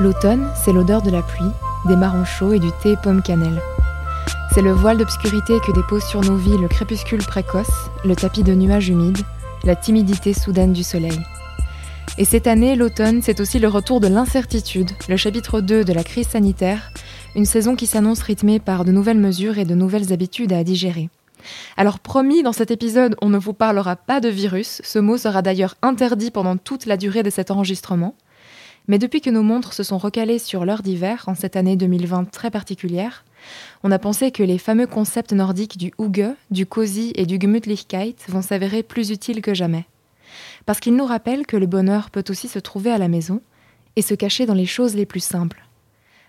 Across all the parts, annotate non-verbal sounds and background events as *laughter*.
L'automne, c'est l'odeur de la pluie, des marrons chauds et du thé pomme cannelle. C'est le voile d'obscurité que dépose sur nos vies le crépuscule précoce, le tapis de nuages humides, la timidité soudaine du soleil. Et cette année, l'automne, c'est aussi le retour de l'incertitude, le chapitre 2 de la crise sanitaire, une saison qui s'annonce rythmée par de nouvelles mesures et de nouvelles habitudes à digérer. Alors promis, dans cet épisode, on ne vous parlera pas de virus, ce mot sera d'ailleurs interdit pendant toute la durée de cet enregistrement. Mais depuis que nos montres se sont recalées sur l'heure d'hiver, en cette année 2020 très particulière, on a pensé que les fameux concepts nordiques du Huge, du Cozy et du Gemütlichkeit vont s'avérer plus utiles que jamais. Parce qu'ils nous rappellent que le bonheur peut aussi se trouver à la maison et se cacher dans les choses les plus simples.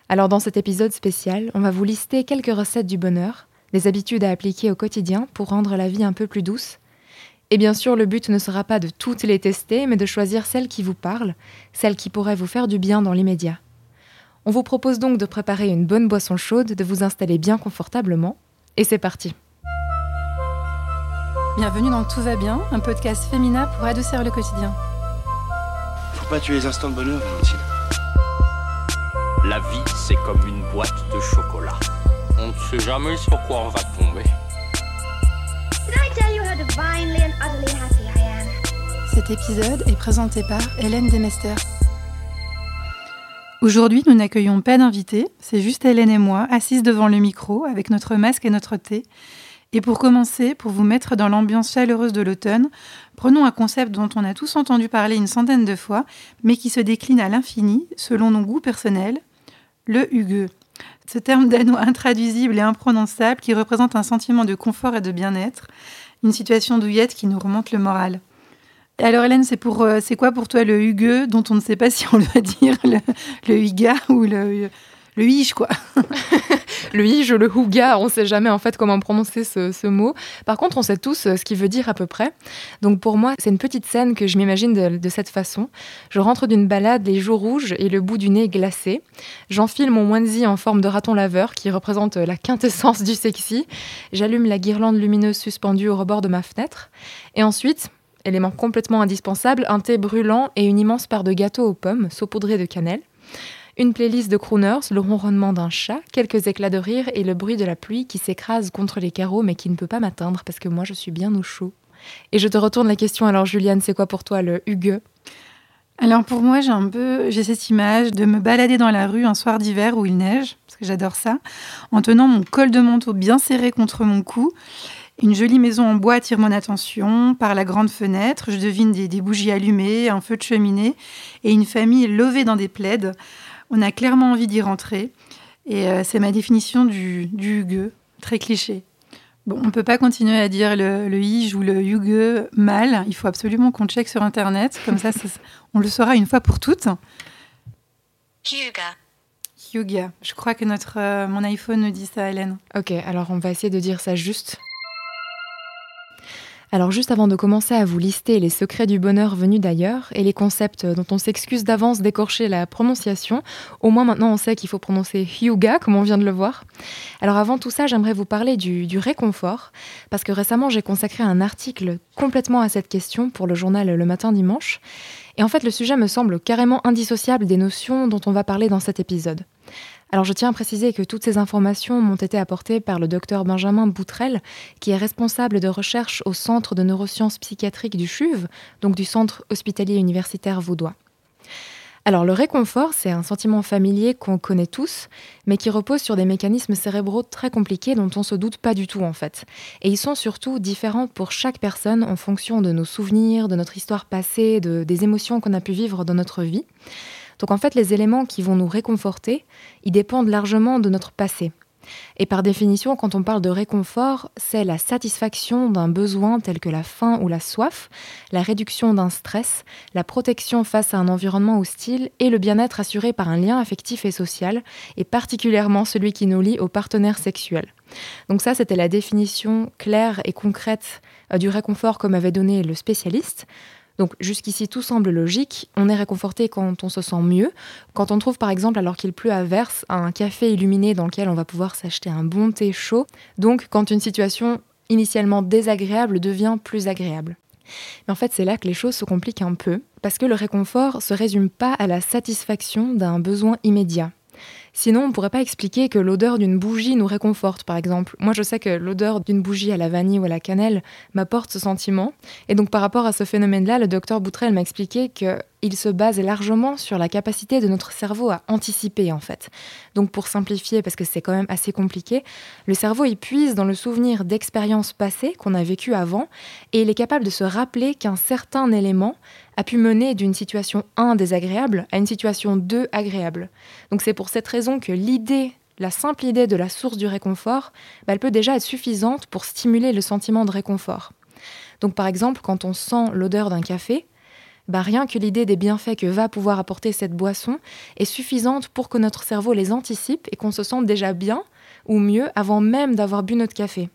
Alors dans cet épisode spécial, on va vous lister quelques recettes du bonheur, des habitudes à appliquer au quotidien pour rendre la vie un peu plus douce et bien sûr, le but ne sera pas de toutes les tester, mais de choisir celles qui vous parlent, celles qui pourraient vous faire du bien dans l'immédiat. On vous propose donc de préparer une bonne boisson chaude, de vous installer bien confortablement, et c'est parti. Bienvenue dans Tout va bien, un podcast féminin pour adoucir le quotidien. Faut pas tuer les instants de bonheur, Valentine. La vie, c'est comme une boîte de chocolat. On ne sait jamais sur quoi on va tomber. Cet épisode est présenté par Hélène Demester. Aujourd'hui, nous n'accueillons pas d'invités, c'est juste Hélène et moi, assises devant le micro, avec notre masque et notre thé. Et pour commencer, pour vous mettre dans l'ambiance chaleureuse de l'automne, prenons un concept dont on a tous entendu parler une centaine de fois, mais qui se décline à l'infini, selon nos goûts personnels, le hugueux. Ce terme danois intraduisible et imprononçable qui représente un sentiment de confort et de bien-être, une situation douillette qui nous remonte le moral. Alors Hélène, c'est pour euh, c'est quoi pour toi le hugueux dont on ne sait pas si on doit dire le, le huga ou le le hige quoi. *laughs* le hige le huga, on ne sait jamais en fait comment prononcer ce, mot. Par contre, on sait tous euh, ce qu'il veut dire à peu près. Donc pour moi, c'est une petite scène que je m'imagine de, cette façon. Je rentre d'une balade, les joues rouges et le bout du nez glacé. J'enfile mon onesie en forme de raton laveur qui représente la quintessence du sexy. J'allume la guirlande lumineuse suspendue au rebord de ma fenêtre. Et ensuite, élément complètement indispensable, un thé brûlant et une immense part de gâteau aux pommes saupoudré de cannelle. Une playlist de crooners, le ronronnement d'un chat, quelques éclats de rire et le bruit de la pluie qui s'écrase contre les carreaux mais qui ne peut pas m'atteindre parce que moi je suis bien au chaud. Et je te retourne la question alors Juliane, c'est quoi pour toi le hugue alors pour moi, j'ai un peu, j'ai cette image de me balader dans la rue un soir d'hiver où il neige, parce que j'adore ça, en tenant mon col de manteau bien serré contre mon cou. Une jolie maison en bois attire mon attention. Par la grande fenêtre, je devine des, des bougies allumées, un feu de cheminée et une famille levée dans des plaides on a clairement envie d'y rentrer. Et euh, c'est ma définition du, du hugueux, très cliché. Bon, on ne peut pas continuer à dire le, le ou le hugueux mal. Il faut absolument qu'on check sur Internet. Comme ça, on le saura une fois pour toutes. Huga. Huga. Je crois que notre, euh, mon iPhone nous dit ça, Hélène. Ok, alors on va essayer de dire ça juste. Alors juste avant de commencer à vous lister les secrets du bonheur venus d'ailleurs et les concepts dont on s'excuse d'avance d'écorcher la prononciation, au moins maintenant on sait qu'il faut prononcer Hyuga comme on vient de le voir. Alors avant tout ça, j'aimerais vous parler du, du réconfort parce que récemment j'ai consacré un article complètement à cette question pour le journal Le Matin Dimanche. Et en fait le sujet me semble carrément indissociable des notions dont on va parler dans cet épisode. Alors je tiens à préciser que toutes ces informations m'ont été apportées par le docteur Benjamin Boutrel, qui est responsable de recherche au Centre de neurosciences psychiatriques du CHUV, donc du Centre hospitalier universitaire vaudois. Alors le réconfort, c'est un sentiment familier qu'on connaît tous, mais qui repose sur des mécanismes cérébraux très compliqués dont on se doute pas du tout en fait. Et ils sont surtout différents pour chaque personne en fonction de nos souvenirs, de notre histoire passée, de, des émotions qu'on a pu vivre dans notre vie. Donc en fait, les éléments qui vont nous réconforter, ils dépendent largement de notre passé. Et par définition, quand on parle de réconfort, c'est la satisfaction d'un besoin tel que la faim ou la soif, la réduction d'un stress, la protection face à un environnement hostile et le bien-être assuré par un lien affectif et social, et particulièrement celui qui nous lie aux partenaires sexuels. Donc ça, c'était la définition claire et concrète euh, du réconfort comme avait donné le spécialiste. Donc jusqu'ici tout semble logique, on est réconforté quand on se sent mieux, quand on trouve par exemple alors qu'il pleut à verse un café illuminé dans lequel on va pouvoir s'acheter un bon thé chaud, donc quand une situation initialement désagréable devient plus agréable. Mais en fait, c'est là que les choses se compliquent un peu, parce que le réconfort se résume pas à la satisfaction d'un besoin immédiat. Sinon, on ne pourrait pas expliquer que l'odeur d'une bougie nous réconforte, par exemple. Moi, je sais que l'odeur d'une bougie à la vanille ou à la cannelle m'apporte ce sentiment. Et donc, par rapport à ce phénomène-là, le docteur Boutrel m'a expliqué que il se base largement sur la capacité de notre cerveau à anticiper en fait. Donc pour simplifier, parce que c'est quand même assez compliqué, le cerveau il puise dans le souvenir d'expériences passées qu'on a vécues avant et il est capable de se rappeler qu'un certain élément a pu mener d'une situation 1 désagréable à une situation 2 agréable. Donc c'est pour cette raison que l'idée la simple idée de la source du réconfort, bah, elle peut déjà être suffisante pour stimuler le sentiment de réconfort. Donc par exemple, quand on sent l'odeur d'un café, bah, rien que l'idée des bienfaits que va pouvoir apporter cette boisson est suffisante pour que notre cerveau les anticipe et qu'on se sente déjà bien ou mieux avant même d'avoir bu notre café.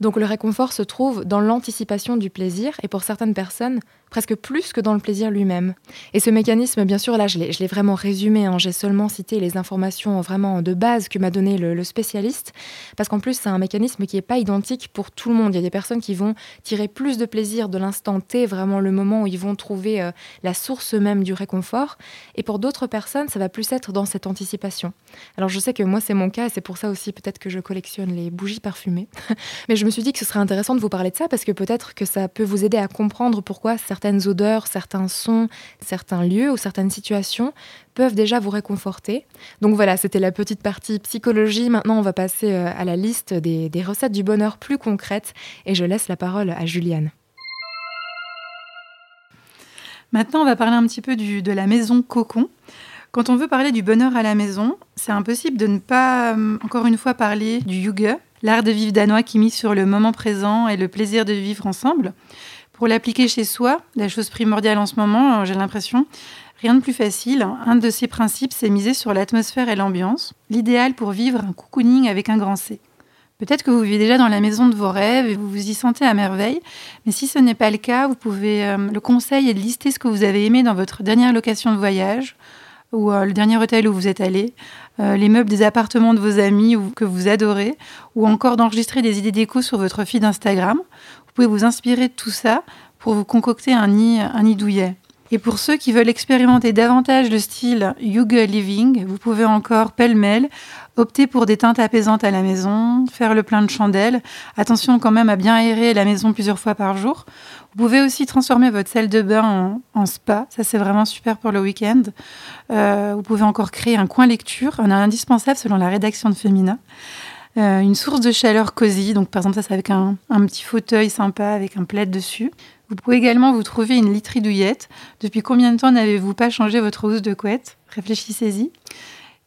Donc le réconfort se trouve dans l'anticipation du plaisir et pour certaines personnes, presque plus que dans le plaisir lui-même. Et ce mécanisme, bien sûr, là, je l'ai vraiment résumé, hein. j'ai seulement cité les informations vraiment de base que m'a donné le, spécialiste, parce qu'en plus, c'est un mécanisme qui n'est pas identique pour tout le monde. Il y a des personnes qui vont tirer plus de plaisir de l'instant T, vraiment le moment où ils vont trouver euh, la source même du réconfort, et pour d'autres personnes, ça va plus être dans cette anticipation. Alors je sais que moi, c'est mon cas, et c'est pour ça aussi peut-être que je collectionne les bougies parfumées, *laughs* mais je me suis dit que ce serait intéressant de vous parler de ça, parce que peut-être que ça peut vous aider à comprendre pourquoi certains certaines odeurs, certains sons, certains lieux ou certaines situations peuvent déjà vous réconforter. Donc voilà, c'était la petite partie psychologie. Maintenant, on va passer euh, à la liste des, recettes du bonheur plus concrètes et je laisse la parole à Juliane. Maintenant, on va parler un petit peu de la maison cocon. Quand on veut parler du bonheur à la maison, c'est impossible de ne pas, euh, encore une fois, parler du yuge, l'art de vivre danois qui mise sur le moment présent et le plaisir de vivre ensemble. Pour l'appliquer chez soi, la chose primordiale en ce moment, euh, j'ai l'impression, rien de plus facile. Un de ces principes, c'est miser sur l'atmosphère et l'ambiance, l'idéal pour vivre un cocooning avec un grand C. Peut-être que vous vivez déjà dans la maison de vos rêves et vous vous y sentez à merveille, mais si ce n'est pas le cas, vous pouvez. Euh, le conseil est de lister ce que vous avez aimé dans votre dernière location de voyage ou euh, le dernier hôtel où vous êtes allé, les meubles des appartements de vos amis ou, que vous adorez, ou encore d'enregistrer des idées d'écho sur votre feed Instagram, vous pouvez vous inspirer de tout ça pour vous concocter un nid, douillet. Et pour ceux qui veulent expérimenter davantage le style Yuga Living, vous pouvez encore pêle-mêle opter pour des teintes apaisantes à la maison, faire le plein de chandelles. Attention quand même à bien aérer la maison plusieurs fois par jour. Vous pouvez aussi transformer votre salle de bain en, spa. Ça, c'est vraiment super pour le week-end. Euh, vous pouvez encore créer un coin lecture, un indispensable selon la rédaction de Femina. Euh, une source de chaleur cosy. Donc, par exemple, ça, c'est avec un, petit fauteuil sympa avec un plaid dessus. Vous pouvez également vous trouver une literie douillette. Depuis combien de temps n'avez-vous pas changé votre housse de couette? Réfléchissez-y.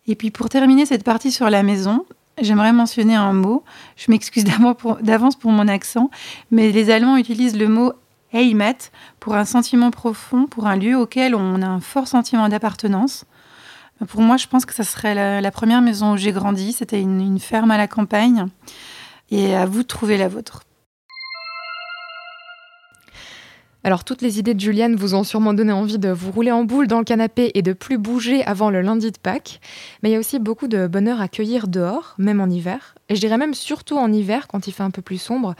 Et puis, pour terminer cette partie sur la maison, j'aimerais mentionner un mot. Je m'excuse *laughs* d'avance pour mon accent, mais les Allemands utilisent le mot Heimat pour un sentiment profond, pour un lieu auquel on a un fort sentiment d'appartenance. Pour moi, je pense que ça serait la, première maison où j'ai grandi. C'était une, ferme à la campagne. Et à vous de trouver la vôtre. Alors toutes les idées de Juliane vous ont sûrement donné envie de vous rouler en boule dans le canapé et de plus bouger avant le lundi de Pâques. Mais il y a aussi beaucoup de bonheur à cueillir dehors, même en hiver. Et je dirais même surtout en hiver quand il fait un peu plus sombre,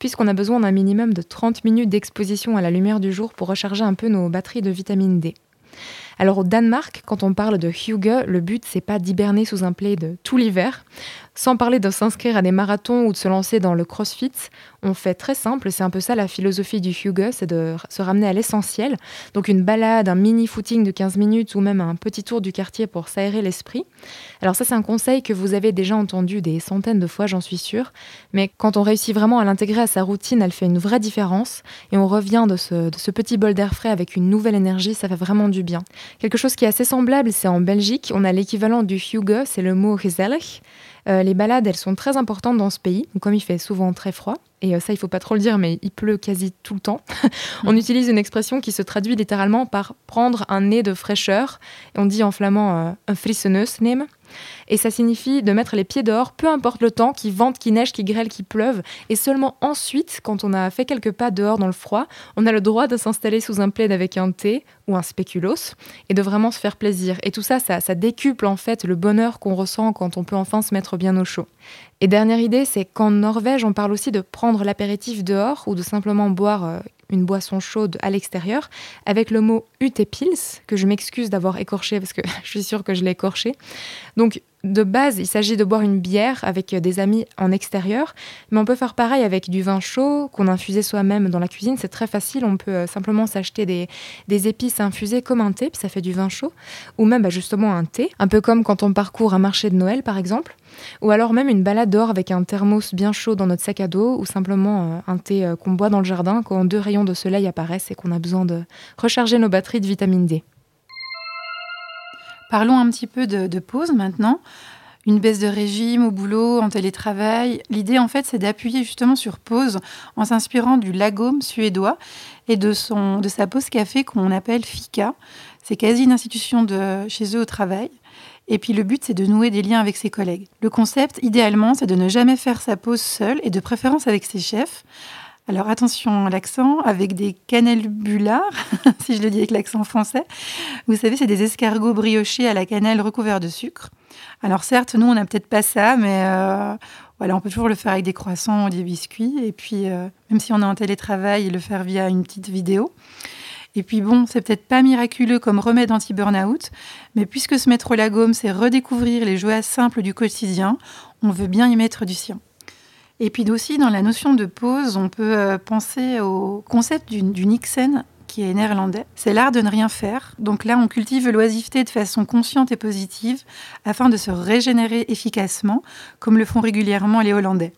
puisqu'on a besoin d'un minimum de 30 minutes d'exposition à la lumière du jour pour recharger un peu nos batteries de vitamine D. Alors au Danemark, quand on parle de Hugo, le but c'est pas d'hiberner sous un plaid tout l'hiver. Sans parler de s'inscrire à des marathons ou de se lancer dans le crossfit, on fait très simple, c'est un peu ça la philosophie du Hugo, c'est de se ramener à l'essentiel. Donc une balade, un mini footing de 15 minutes ou même un petit tour du quartier pour s'aérer l'esprit. Alors ça c'est un conseil que vous avez déjà entendu des centaines de fois, j'en suis sûre, mais quand on réussit vraiment à l'intégrer à sa routine, elle fait une vraie différence et on revient de ce petit bol d'air frais avec une nouvelle énergie, ça fait vraiment du bien. Quelque chose qui est assez semblable, c'est en Belgique, on a l'équivalent du Hugo, c'est le mot gezellig. Euh, les balades, elles sont très importantes dans ce pays, comme il fait souvent très froid, et euh, ça il faut pas trop le dire, mais il pleut quasi tout le temps, *laughs* on mm. utilise une expression qui se traduit littéralement par prendre un nez de fraîcheur, et on dit en flamand euh, un frisseneus nehmen. Et ça signifie de mettre les pieds dehors, peu importe le temps, qu'il vente, qu'il neige, qu'il grêle, qu'il pleuve. Et seulement ensuite, quand on a fait quelques pas dehors dans le froid, on a le droit de s'installer sous un plaid avec un thé ou un spéculoos et de vraiment se faire plaisir. Et tout ça, ça, décuple en fait le bonheur qu'on ressent quand on peut enfin se mettre bien au chaud. Et dernière idée, c'est qu'en Norvège, on parle aussi de prendre l'apéritif dehors ou de simplement boire euh, une boisson chaude à l'extérieur avec le mot utepils, que je m'excuse d'avoir écorché parce que *laughs* je suis sûre que je l'ai écorché. Donc de base, il s'agit de boire une bière avec des amis en extérieur, mais on peut faire pareil avec du vin chaud qu'on infusait soi-même dans la cuisine. C'est très facile, on peut euh, simplement s'acheter des, épices infusées comme un thé, puis ça fait du vin chaud, ou même bah, justement un thé, un peu comme quand on parcourt un marché de Noël par exemple, ou alors même une balade dehors avec un thermos bien chaud dans notre sac à dos, ou simplement euh, un thé euh, qu'on boit dans le jardin quand deux rayons de soleil apparaissent et qu'on a besoin de recharger nos batteries de vitamine D. Parlons un petit peu de, pause maintenant. Une baisse de régime au boulot, en télétravail. L'idée, en fait, c'est d'appuyer justement sur pause en s'inspirant du lagome suédois et de, son, de sa pause café qu'on appelle Fika. C'est quasi une institution chez eux au travail. Et puis le but, c'est de nouer des liens avec ses collègues. Le concept, idéalement, c'est de ne jamais faire sa pause seule et de préférence avec ses chefs. Alors attention à l'accent, avec des cannelbulars, *laughs* si je le dis avec l'accent français. Vous savez, c'est des escargots briochés à la cannelle recouverts de sucre. Alors certes, nous, on n'a peut-être pas ça, mais euh, voilà, on peut toujours le faire avec des croissants ou des biscuits. Et puis, euh, même si on est en télétravail, le faire via une petite vidéo. Et puis bon, c'est peut-être pas miraculeux comme remède anti-burnout, mais puisque se mettre la gomme, c'est redécouvrir les joies simples du quotidien, on veut bien y mettre du sien. Et puis aussi, dans la notion de pause, on peut euh, penser au concept du, Nixon qui est néerlandais. C'est l'art de ne rien faire. Donc là, on cultive l'oisiveté de façon consciente et positive afin de se régénérer efficacement, comme le font régulièrement les Hollandais.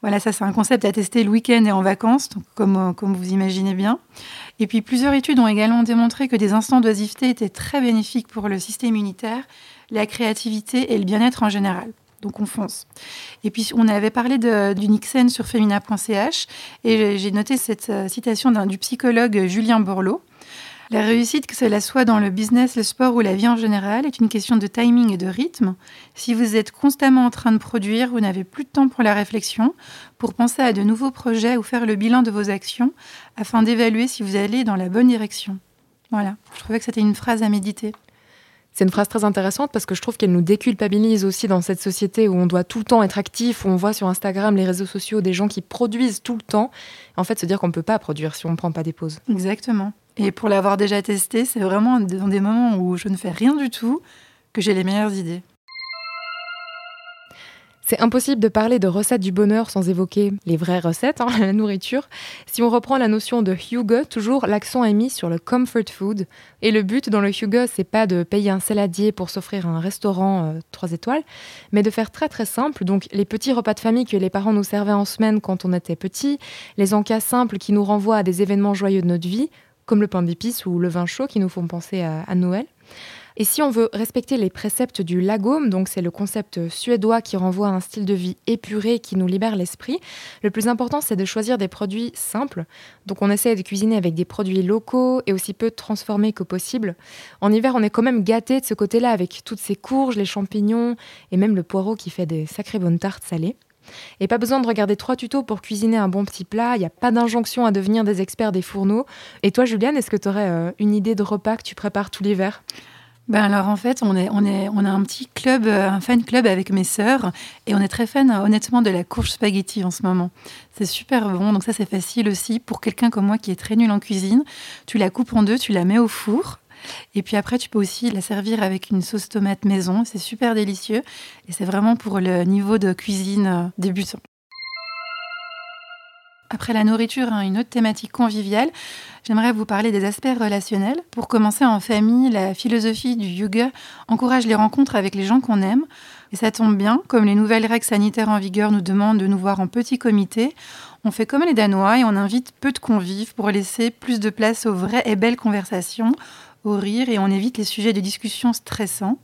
Voilà, ça c'est un concept à tester le week-end et en vacances, comme, euh, comme vous imaginez bien. Et puis plusieurs études ont également démontré que des instants d'oisiveté étaient très bénéfiques pour le système immunitaire, la créativité et le bien-être en général. Donc on fonce. Et puis on avait parlé du Nixon sur femina.ch et j'ai noté cette euh, citation du psychologue Julien Borloo. La réussite, que cela soit dans le business, le sport ou la vie en général, est une question de timing et de rythme. Si vous êtes constamment en train de produire, vous n'avez plus de temps pour la réflexion, pour penser à de nouveaux projets ou faire le bilan de vos actions, afin d'évaluer si vous allez dans la bonne direction. Voilà, je trouvais que c'était une phrase à méditer. C'est une phrase très intéressante parce que je trouve qu'elle nous déculpabilise aussi dans cette société où on doit tout le temps être actif, où on voit sur Instagram, les réseaux sociaux, des gens qui produisent tout le temps. En fait, se dire qu'on ne peut pas produire si on ne prend pas des pauses. Exactement. Et pour l'avoir déjà testé, c'est vraiment dans des moments où je ne fais rien du tout que j'ai les meilleures idées. C'est impossible de parler de recettes du bonheur sans évoquer les vraies recettes, hein, *laughs* la nourriture. Si on reprend la notion de Hugo, toujours l'accent est mis sur le comfort food. Et le but dans le Hugo, c'est pas de payer un saladier pour s'offrir un restaurant 3 euh, étoiles, mais de faire très très simple. Donc les petits repas de famille que les parents nous servaient en semaine quand on était petit, les encas simples qui nous renvoient à des événements joyeux de notre vie, comme le pain d'épices ou le vin chaud qui nous font penser à Noël. Et si on veut respecter les préceptes du lagome, donc c'est le concept suédois qui renvoie à un style de vie épuré qui nous libère l'esprit, le plus important c'est de choisir des produits simples. Donc on essaie de cuisiner avec des produits locaux et aussi peu transformés que possible. En hiver, on est quand même gâté de ce côté-là avec toutes ces courges, les champignons et même le poireau qui fait des sacrées bonnes tartes salées. Et pas besoin de regarder trois tutos pour cuisiner un bon petit plat, il n'y a pas d'injonction à devenir des experts des fourneaux. Et toi, Juliane, est-ce que tu aurais euh, une idée de repas que tu prépares tout l'hiver? Ben alors en fait, on, est, on, est, on a un petit club, euh, un fan club avec mes sœurs et on est très fan honnêtement de la courge spaghetti en ce moment. C'est super bon, donc ça c'est facile aussi pour quelqu'un comme moi qui est très nul en cuisine. Tu la coupes en deux, tu la mets au four et puis après tu peux aussi la servir avec une sauce tomate maison, c'est super délicieux et c'est vraiment pour le niveau de cuisine euh, débutant. Après la nourriture, hein, une autre thématique conviviale, j'aimerais vous parler des aspects relationnels. Pour commencer en famille, la philosophie du yoga encourage les rencontres avec les gens qu'on aime. Et ça tombe bien, comme les nouvelles règles sanitaires en vigueur nous demandent de nous voir en petit comité, on fait comme les Danois et on invite peu de convives pour laisser plus de place aux vraies et belles conversations, au rire et on évite les sujets de discussion stressants.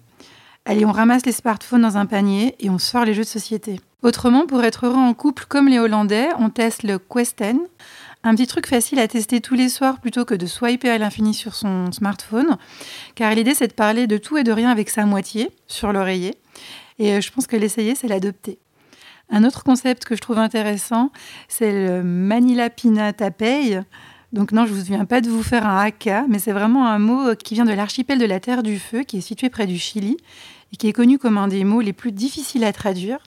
Allez, on ramasse les smartphones dans un panier et on sort les jeux de société. Autrement, pour être heureux en couple comme les Hollandais, on teste le Questen, un petit truc facile à tester tous les soirs plutôt que de swiper à l'infini sur son smartphone, car l'idée c'est de parler de tout et de rien avec sa moitié sur l'oreiller, et euh, je pense que l'essayer c'est l'adopter. Un autre concept que je trouve intéressant, c'est le Manila Pina Tapei. Donc non, je ne viens pas de vous faire un haka, mais c'est vraiment un mot qui vient de l'archipel de la Terre du Feu, qui est situé près du Chili, et qui est connu comme un des mots les plus difficiles à traduire.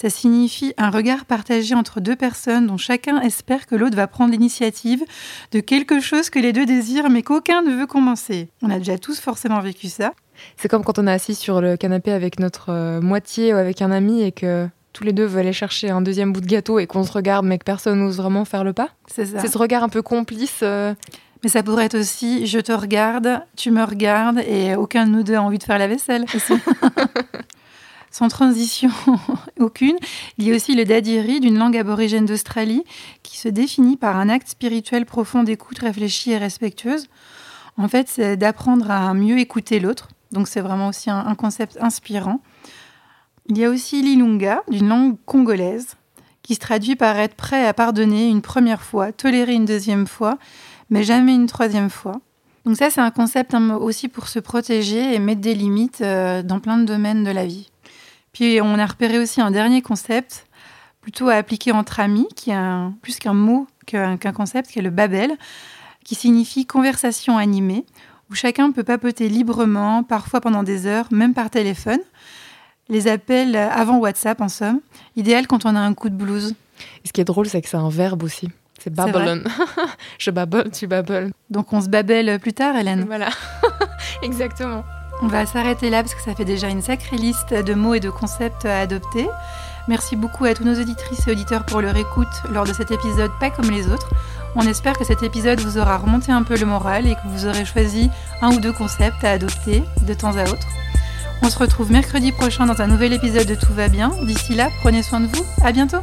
Ça signifie un regard partagé entre deux personnes dont chacun espère que l'autre va prendre l'initiative de quelque chose que les deux désirent mais qu'aucun ne veut commencer. On a déjà tous forcément vécu ça. C'est comme quand on est assis sur le canapé avec notre euh, moitié ou avec un ami et que tous les deux veulent aller chercher un deuxième bout de gâteau et qu'on se regarde mais que personne n'ose vraiment faire le pas. C'est ça. C'est ce regard un peu complice. euh, Mais ça pourrait être aussi je te regarde, tu me regardes et aucun de nous deux a envie de faire la vaisselle. *laughs* *laughs* Sans transition *laughs* aucune, il y a aussi le dadiri d'une langue aborigène d'Australie qui se définit par un acte spirituel profond d'écoute réfléchie et respectueuse. En fait, c'est d'apprendre à mieux écouter l'autre. Donc c'est vraiment aussi un, un concept inspirant. Il y a aussi l'ilunga d'une langue congolaise qui se traduit par être prêt à pardonner une première fois, tolérer une deuxième fois, mais jamais une troisième fois. Donc ça, c'est un concept hein, aussi pour se protéger et mettre des limites euh, dans plein de domaines de la vie. Puis on a repéré aussi un dernier concept, plutôt à appliquer entre amis, qui est un- plus qu'un mot qu'un concept, qui est le babel, qui signifie conversation animée, où chacun peut papoter librement, parfois pendant des heures, même par téléphone. Les appels avant WhatsApp, en somme, idéal quand on a un coup de blues. Et ce qui est drôle, c'est que c'est un verbe aussi. C'est babble. *laughs* Je babble, tu babbles. Donc on se babelle plus tard, Hélène. Voilà. *laughs* Exactement. On va s'arrêter là parce que ça fait déjà une sacrée liste de mots et de concepts à adopter. Merci beaucoup à tous nos auditrices et auditeurs pour leur écoute lors de cet épisode pas comme les autres. On espère que cet épisode vous aura remonté un peu le moral et que vous aurez choisi un ou deux concepts à adopter de temps à autre. On se retrouve mercredi prochain dans un nouvel épisode de Tout va bien. D'ici là, prenez soin de vous. À bientôt.